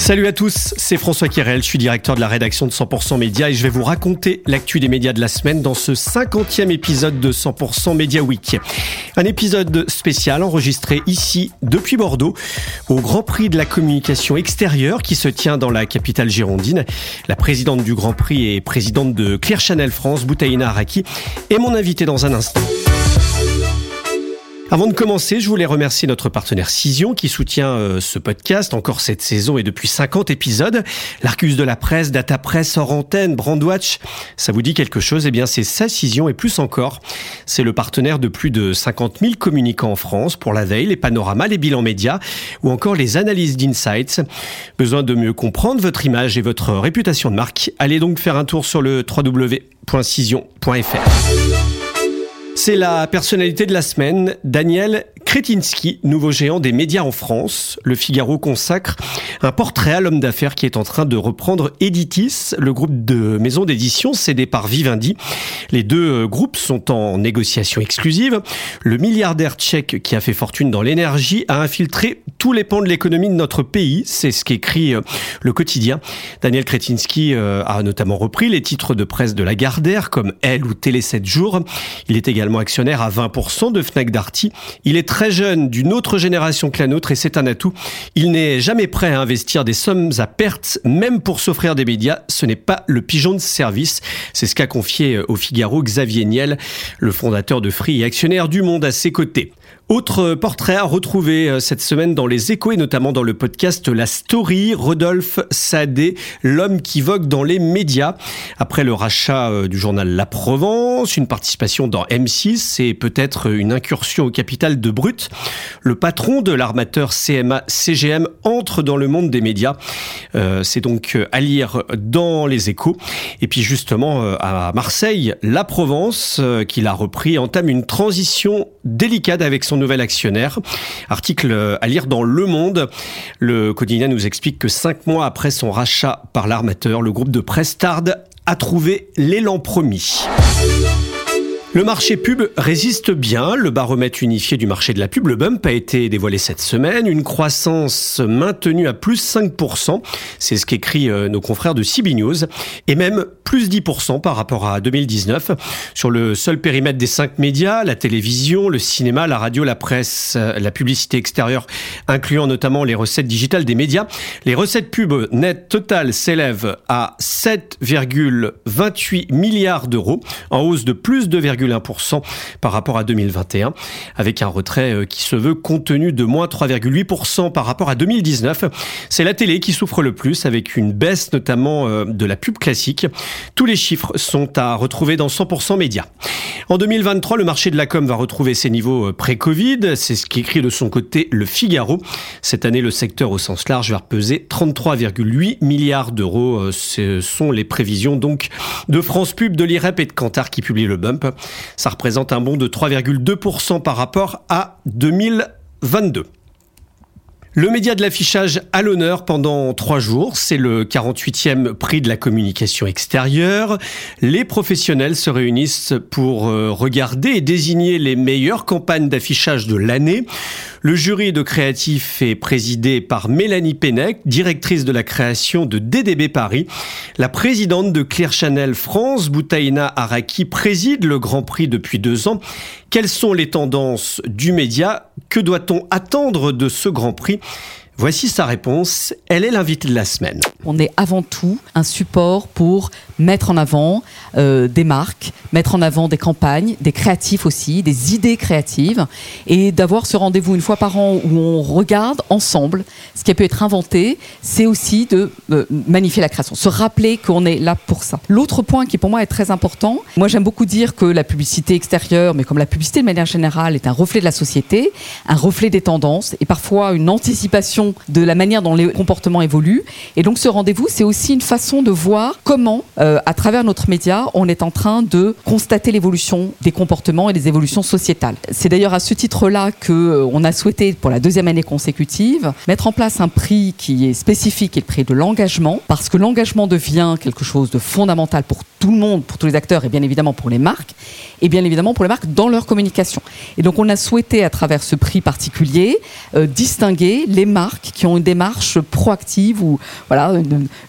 Salut à tous, c'est François Kirel, je suis directeur de la rédaction de 100% Média et je vais vous raconter l'actu des médias de la semaine dans ce 50e épisode de 100% Média Week. Un épisode spécial enregistré ici depuis Bordeaux au Grand Prix de la communication extérieure qui se tient dans la capitale girondine. La présidente du Grand Prix et présidente de Clear Channel France, Boutaïna Araki, est mon invitée dans un instant. Avant de commencer, je voulais remercier notre partenaire Cision qui soutient euh, ce podcast encore cette saison et depuis 50 épisodes. L'Arcus de la presse, Data Press, Antenne, Brandwatch, ça vous dit quelque chose? Eh bien, c'est ça Cision et plus encore. C'est le partenaire de plus de 50 000 communicants en France pour la veille, les panoramas, les bilans médias ou encore les analyses d'insights. Besoin de mieux comprendre votre image et votre réputation de marque? Allez donc faire un tour sur le www.cision.fr. C'est la personnalité de la semaine, Daniel Kretinsky, nouveau géant des médias en France. Le Figaro consacre un portrait à l'homme d'affaires qui est en train de reprendre Editis, le groupe de maisons d'édition cédé par Vivendi. Les deux groupes sont en négociation exclusive. Le milliardaire tchèque qui a fait fortune dans l'énergie a infiltré tous les pans de l'économie de notre pays. C'est ce qu'écrit euh, le quotidien. Daniel Kretinsky euh, a notamment repris les titres de presse de Lagardère comme Elle ou Télé 7 jours. Il est également actionnaire à 20% de Fnac Darty. Il est très jeune, d'une autre génération que la nôtre, et c'est un atout. Il n'est jamais prêt à investir des sommes à perte, même pour s'offrir des médias. Ce n'est pas le pigeon de service. C'est ce qu'a confié au Figaro Xavier Niel, le fondateur de Free et actionnaire du Monde à ses côtés. Autre portrait à retrouver euh, cette semaine dans les échos et notamment dans le podcast La Story, Rodolphe Sadé, l'homme qui vogue dans les médias. Après le rachat euh, du journal La Provence, une participation dans M6 et peut-être une incursion au capital de Brut, le patron de l'armateur CMA CGM entre dans le monde des médias. Euh, c'est donc à lire dans les échos. Et puis justement à Marseille, La Provence, qu'il a repris, entame une transition délicate avec son nouvel actionnaire. Article à lire dans Le Monde. Le quotidien nous explique que cinq mois après son rachat par l'armateur, le groupe de presse tarde a trouvé l'élan promis. Le marché pub résiste bien. Le baromètre unifié du marché de la pub, le bump, a été dévoilé cette semaine. Une croissance maintenue à plus 5%. C'est ce qu'écrit euh, nos confrères de CB News. Et même plus 10% par rapport à 2019. Sur le seul périmètre des cinq médias, la télévision, le cinéma, la radio, la presse, euh, la publicité extérieure, incluant notamment les recettes digitales des médias, les recettes pub nettes totales s'élèvent à 7,28 milliards d'euros, en hausse de plus de 1% par rapport à 2021, avec un retrait euh, qui se veut contenu de moins 3,8% par rapport à 2019. C'est la télé qui souffre le plus, avec une baisse notamment euh, de la pub classique. Tous les chiffres sont à retrouver dans 100% médias. En 2023, le marché de la com va retrouver ses niveaux euh, pré-Covid. C'est ce qu'écrit de son côté le Figaro. Cette année, le secteur au sens large va repeser 33,8 milliards d'euros. Ce sont les prévisions donc de France Pub, de l'IREP et de Kantar qui publient le bump. Ça représente un bond de 3,2% par rapport à 2022. Le média de l'affichage à l'honneur pendant trois jours, c'est le 48e prix de la communication extérieure. Les professionnels se réunissent pour euh, regarder et désigner les meilleures campagnes d'affichage de l'année. Le jury de créatifs est présidé par Mélanie Pennec, directrice de la création de DDB Paris. La présidente de Clear Channel France, Boutaïna Araki, préside le Grand Prix depuis deux ans. Quelles sont les tendances du média? Que doit-on attendre de ce Grand Prix? Voici sa réponse. Elle est l'invitée de la semaine. On est avant tout un support pour mettre en avant euh, des marques, mettre en avant des campagnes, des créatifs aussi, des idées créatives, et d'avoir ce rendez-vous une fois par an où on regarde ensemble ce qui a pu être inventé, c'est aussi de euh, magnifier la création, se rappeler qu'on est là pour ça. L'autre point qui pour moi est très important, moi j'aime beaucoup dire que la publicité extérieure, mais comme la publicité de manière générale, est un reflet de la société, un reflet des tendances, et parfois une anticipation de la manière dont les comportements évoluent. Et donc ce rendez-vous, c'est aussi une façon de voir comment, euh, à travers notre média, on est en train de constater l'évolution des comportements et des évolutions sociétales. C'est d'ailleurs à ce titre-là que euh, a souhaité, pour la deuxième année consécutive, mettre en place un prix qui est spécifique et le prix de l'engagement, parce que l'engagement devient quelque chose de fondamental pour tout le monde, pour tous les acteurs et bien évidemment pour les marques, et bien évidemment pour les marques dans leur communication. Et donc on a souhaité à travers ce prix particulier euh, distinguer les marques qui ont une démarche proactive ou voilà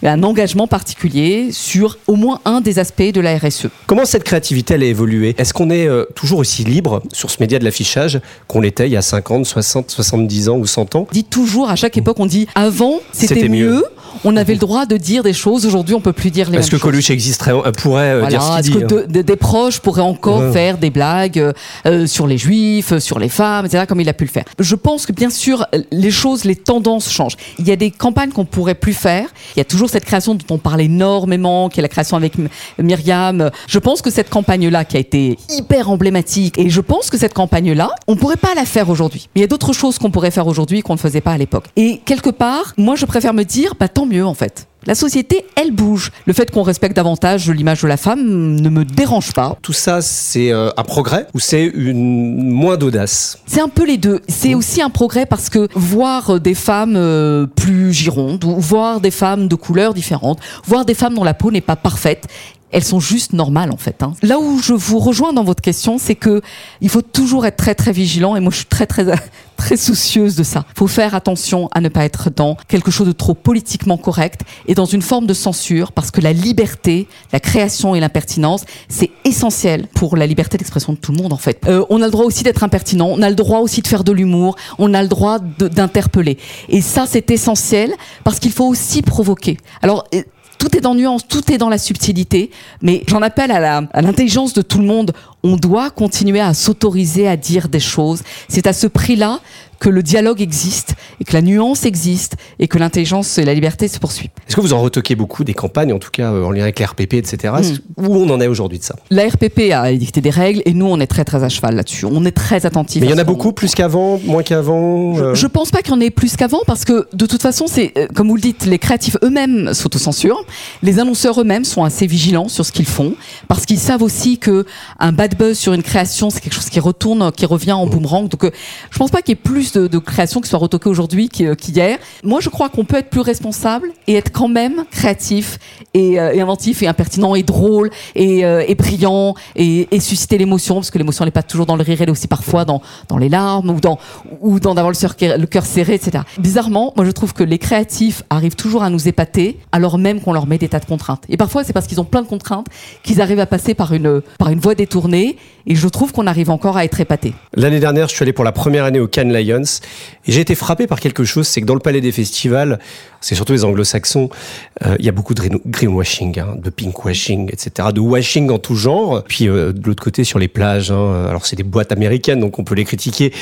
un engagement particulier sur au moins un des aspects de la RSE. Comment cette créativité elle a évolué? Est-ce qu'on est euh, toujours aussi libre sur ce média de l'affichage qu'on l'était il y a 50, 60, 70 ans ou 100 ans? On dit toujours à chaque époque on dit avant c'était mieux on avait le droit de dire des choses. Aujourd'hui, on peut plus dire les Est-ce que Coluche existerait, euh, pourrait euh, dire ce qu'il dit Est-ce que hein des proches pourraient encore faire des blagues euh, sur les juifs, sur les femmes, etc., comme il a pu le faire? Je pense que bien sûr, les choses, les tendances changent. Il y a des campagnes qu'on pourrait plus faire. Il y a toujours cette création dont on parle énormément, qui est la création avec Myriam. Je pense que cette campagne-là, qui a été hyper emblématique, et je pense que cette campagne-là, on pourrait pas la faire aujourd'hui. Mais il y a d'autres choses qu'on pourrait faire aujourd'hui qu'on ne faisait pas à l'époque. Et quelque part, moi, je préfère me dire, bah, tant mieux en fait. La société, elle bouge. Le fait qu'on respecte davantage l'image de la femme ne me dérange pas. Tout ça, c'est euh, un progrès ou c'est une moins d'audace? C'est un peu les deux. C'est aussi un progrès parce que voir des femmes euh, plus girondes, ou voir des femmes de couleurs différentes, voir des femmes dont la peau n'est pas parfaite, elles sont juste normales en fait. Hein. Là où je vous rejoins dans votre question, c'est que il faut toujours être très très vigilant et moi je suis très très très soucieuse de ça. Il faut faire attention à ne pas être dans quelque chose de trop politiquement correct et dans une forme de censure parce que la liberté, la création et l'impertinence, c'est essentiel pour la liberté d'expression de tout le monde en fait. Euh, on a le droit aussi d'être impertinent, on a le droit aussi de faire de l'humour, on a le droit d'interpeller. Et ça c'est essentiel parce qu'il faut aussi provoquer. Alors euh, tout est dans nuance, tout est dans la subtilité, mais j'en appelle à l'intelligence de tout le monde. On doit continuer à s'autoriser à dire des choses. C'est à ce prix-là que le dialogue existe et que la nuance existe et que l'intelligence et la liberté se poursuivent. Est-ce que vous en retoquez beaucoup des campagnes, en tout cas euh, en lien avec la RPP, etc. Hmm. Où on en est aujourd'hui de ça La RPP a édicté des règles et nous on est très très à cheval là-dessus. On est très attentifs. Mais il y en a beaucoup, plus qu'avant, moins qu'avant. Je, euh je, pense pas qu'il y en ait plus qu'avant parce que de toute façon c'est euh, comme vous le dites, les créatifs eux-mêmes s'autocensurent, les annonceurs eux-mêmes sont assez vigilants sur ce qu'ils font parce qu'ils savent aussi que un bad buzz sur une création c'est quelque chose qui retourne, qui revient en boomerang. Donc je pense pas qu'il y ait plus de, création qui soit retoquée aujourd'hui euh, qu'hier. Moi, je crois qu'on peut être plus responsable et être quand même créatif et, euh, inventif et impertinent et drôle et, euh, brillant et, susciter l'émotion parce que l'émotion n'est pas toujours dans le rire, elle est aussi parfois dans, les larmes ou dans ou dans d'avoir le, le cœur serré, etc. Bizarrement, moi, je trouve que les créatifs arrivent toujours à nous épater alors même qu'on leur met des tas de contraintes. Et parfois, c'est parce qu'ils ont plein de contraintes qu'ils arrivent à passer par une par une voie détournée. Et je trouve qu'on arrive encore à être épaté. L'année dernière, je suis allé pour la première année au Cannes Lions et j'ai été frappé par quelque chose, c'est que dans le palais des festivals, c'est surtout les anglo-saxons, euh, il y a beaucoup de greenwashing, hein, de pinkwashing, etc., de washing en tout genre. Puis euh, de l'autre côté, sur les plages, hein, alors c'est des boîtes américaines, donc on peut les critiquer.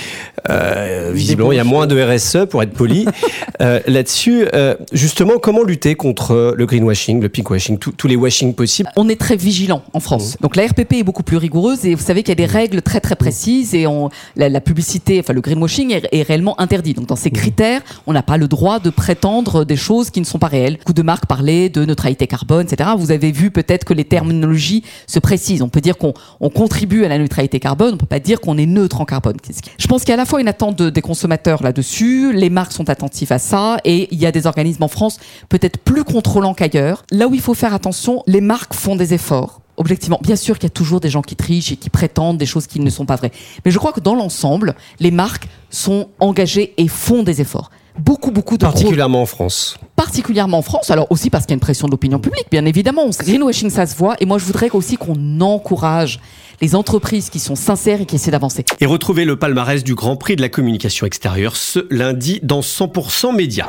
Euh, visiblement, il y a moins de RSE, pour être poli. Là-dessus, justement, comment lutter contre le greenwashing, le pinkwashing, tous les washing possibles? On est très vigilant en France. Mmh. Donc la RPP est beaucoup plus rigoureuse et vous savez qu'il y a des mmh. règles très très précises et on, la, publicité, enfin le greenwashing est, est réellement interdit. Donc dans ces critères, on n'a pas le droit de prétendre des choses qui ne sont pas réelles. Beaucoup de marques parlaient de neutralité carbone, etc. Vous avez vu peut-être que les terminologies se précisent. On peut dire qu'on contribue à la neutralité carbone, on peut pas dire qu'on est neutre en carbone. Je pense qu'il y a à la fois une attente des consommateurs là-dessus, les marques sont attentives à ça, et il y a des organismes en France peut-être plus contrôlants qu'ailleurs. Là où il faut faire attention, les marques font des efforts objectivement, bien sûr qu'il y a toujours des gens qui trichent et qui prétendent des choses qui ne sont pas vraies. Mais je crois que dans l'ensemble, les marques sont engagées et font des efforts beaucoup, beaucoup de Particulièrement en France. Particulièrement en France, alors aussi parce qu'il y a une pression de l'opinion publique, bien évidemment. Greenwashing, ça se voit. Et moi, je voudrais aussi qu'on encourage les entreprises qui sont sincères et qui essaient d'avancer. Et retrouver le palmarès du Grand Prix de la communication extérieure ce lundi dans 100% Média.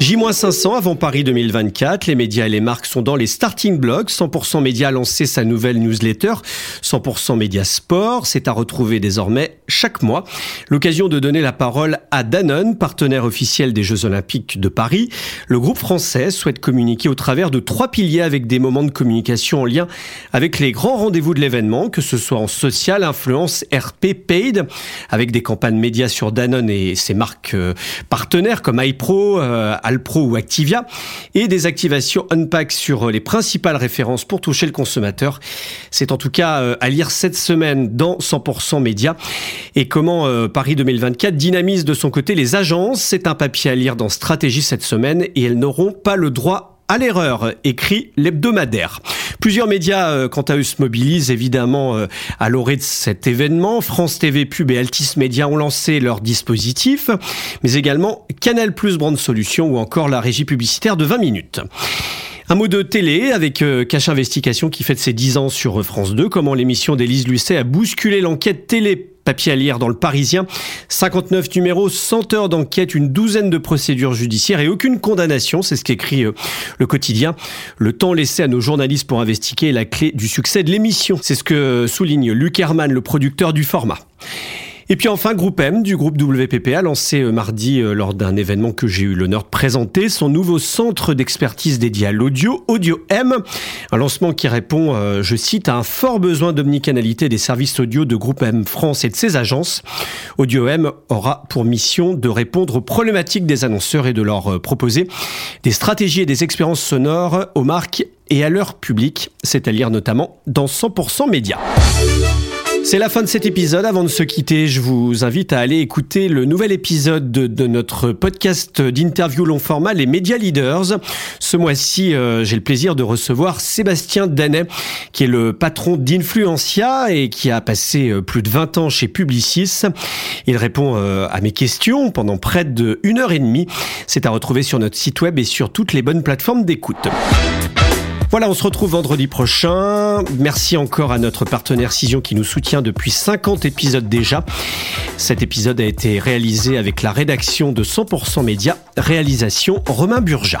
J-500 avant Paris 2024. Les médias et les marques sont dans les starting blocks. 100% Média a lancé sa nouvelle newsletter. 100% Média Sport. C'est à retrouver désormais chaque mois. L'occasion de donner la parole à Danone, partenaire officiel des Jeux Olympiques de Paris. Le groupe français souhaite communiquer au travers de trois piliers avec des moments de communication en lien avec les grands rendez-vous de l'événement, que ce soit en social, influence, RP, paid, avec des campagnes médias sur Danone et ses marques euh, partenaires comme iPro, euh, Alpro ou Activia, et des activations Unpack sur les principales références pour toucher le consommateur. C'est en tout cas euh, à lire cette semaine dans 100% Média. Et comment euh, Paris 2024 dynamise de son côté les agences, c'est un papier à lire dans Stratégie cette semaine et elles n'auront pas le droit à l'erreur, écrit l'hebdomadaire. Plusieurs médias, euh, quant à eux, se mobilisent évidemment euh, à l'orée de cet événement. France TV Pub et Altis Media ont lancé leur dispositif, mais également Canal Plus Brand Solutions ou encore la régie publicitaire de 20 minutes. Un mot de télé avec euh, Cache Investigation qui fête ses 10 ans sur France 2. Comment l'émission d'Élise Lucet a bousculé l'enquête télé papier à lire dans le Parisien. 59 numéros, 100 heures d'enquête, une douzaine de procédures judiciaires et aucune condamnation. C'est ce qu'écrit euh, le quotidien. Le temps laissé à nos journalistes pour investiguer est la clé du succès de l'émission. C'est ce que souligne Luc Herman, le producteur du format. Et puis enfin, Groupe M du groupe WPP lancé euh, mardi euh, lors d'un événement que j'ai eu l'honneur de présenter son nouveau centre d'expertise dédié à l'audio, Audio M. Un lancement qui répond, euh, je cite, à un fort besoin d'omnicanalité des services audio de Groupe M France et de ses agences. Audio M aura pour mission de répondre aux problématiques des annonceurs et de leur proposer des stratégies et des expériences sonores aux marques et à leur public, c'est-à-dire notamment dans 100% médias. C'est la fin de cet épisode. Avant de se quitter, je vous invite à aller écouter le nouvel épisode de, notre podcast d'interview long format, les Media Leaders. Ce mois-ci, euh, j'ai le plaisir de recevoir Sébastien Danet, qui est le patron d'Influencia et qui a passé euh, plus de 20 ans chez Publicis. Il répond euh, à mes questions pendant près de une heure et demie. C'est à retrouver sur notre site web et sur toutes les bonnes plateformes d'écoute. Voilà, on se retrouve vendredi prochain. Merci encore à notre partenaire Cision qui nous soutient depuis 50 épisodes déjà. Cet épisode a été réalisé avec la rédaction de 100% Média, réalisation Romain Burja.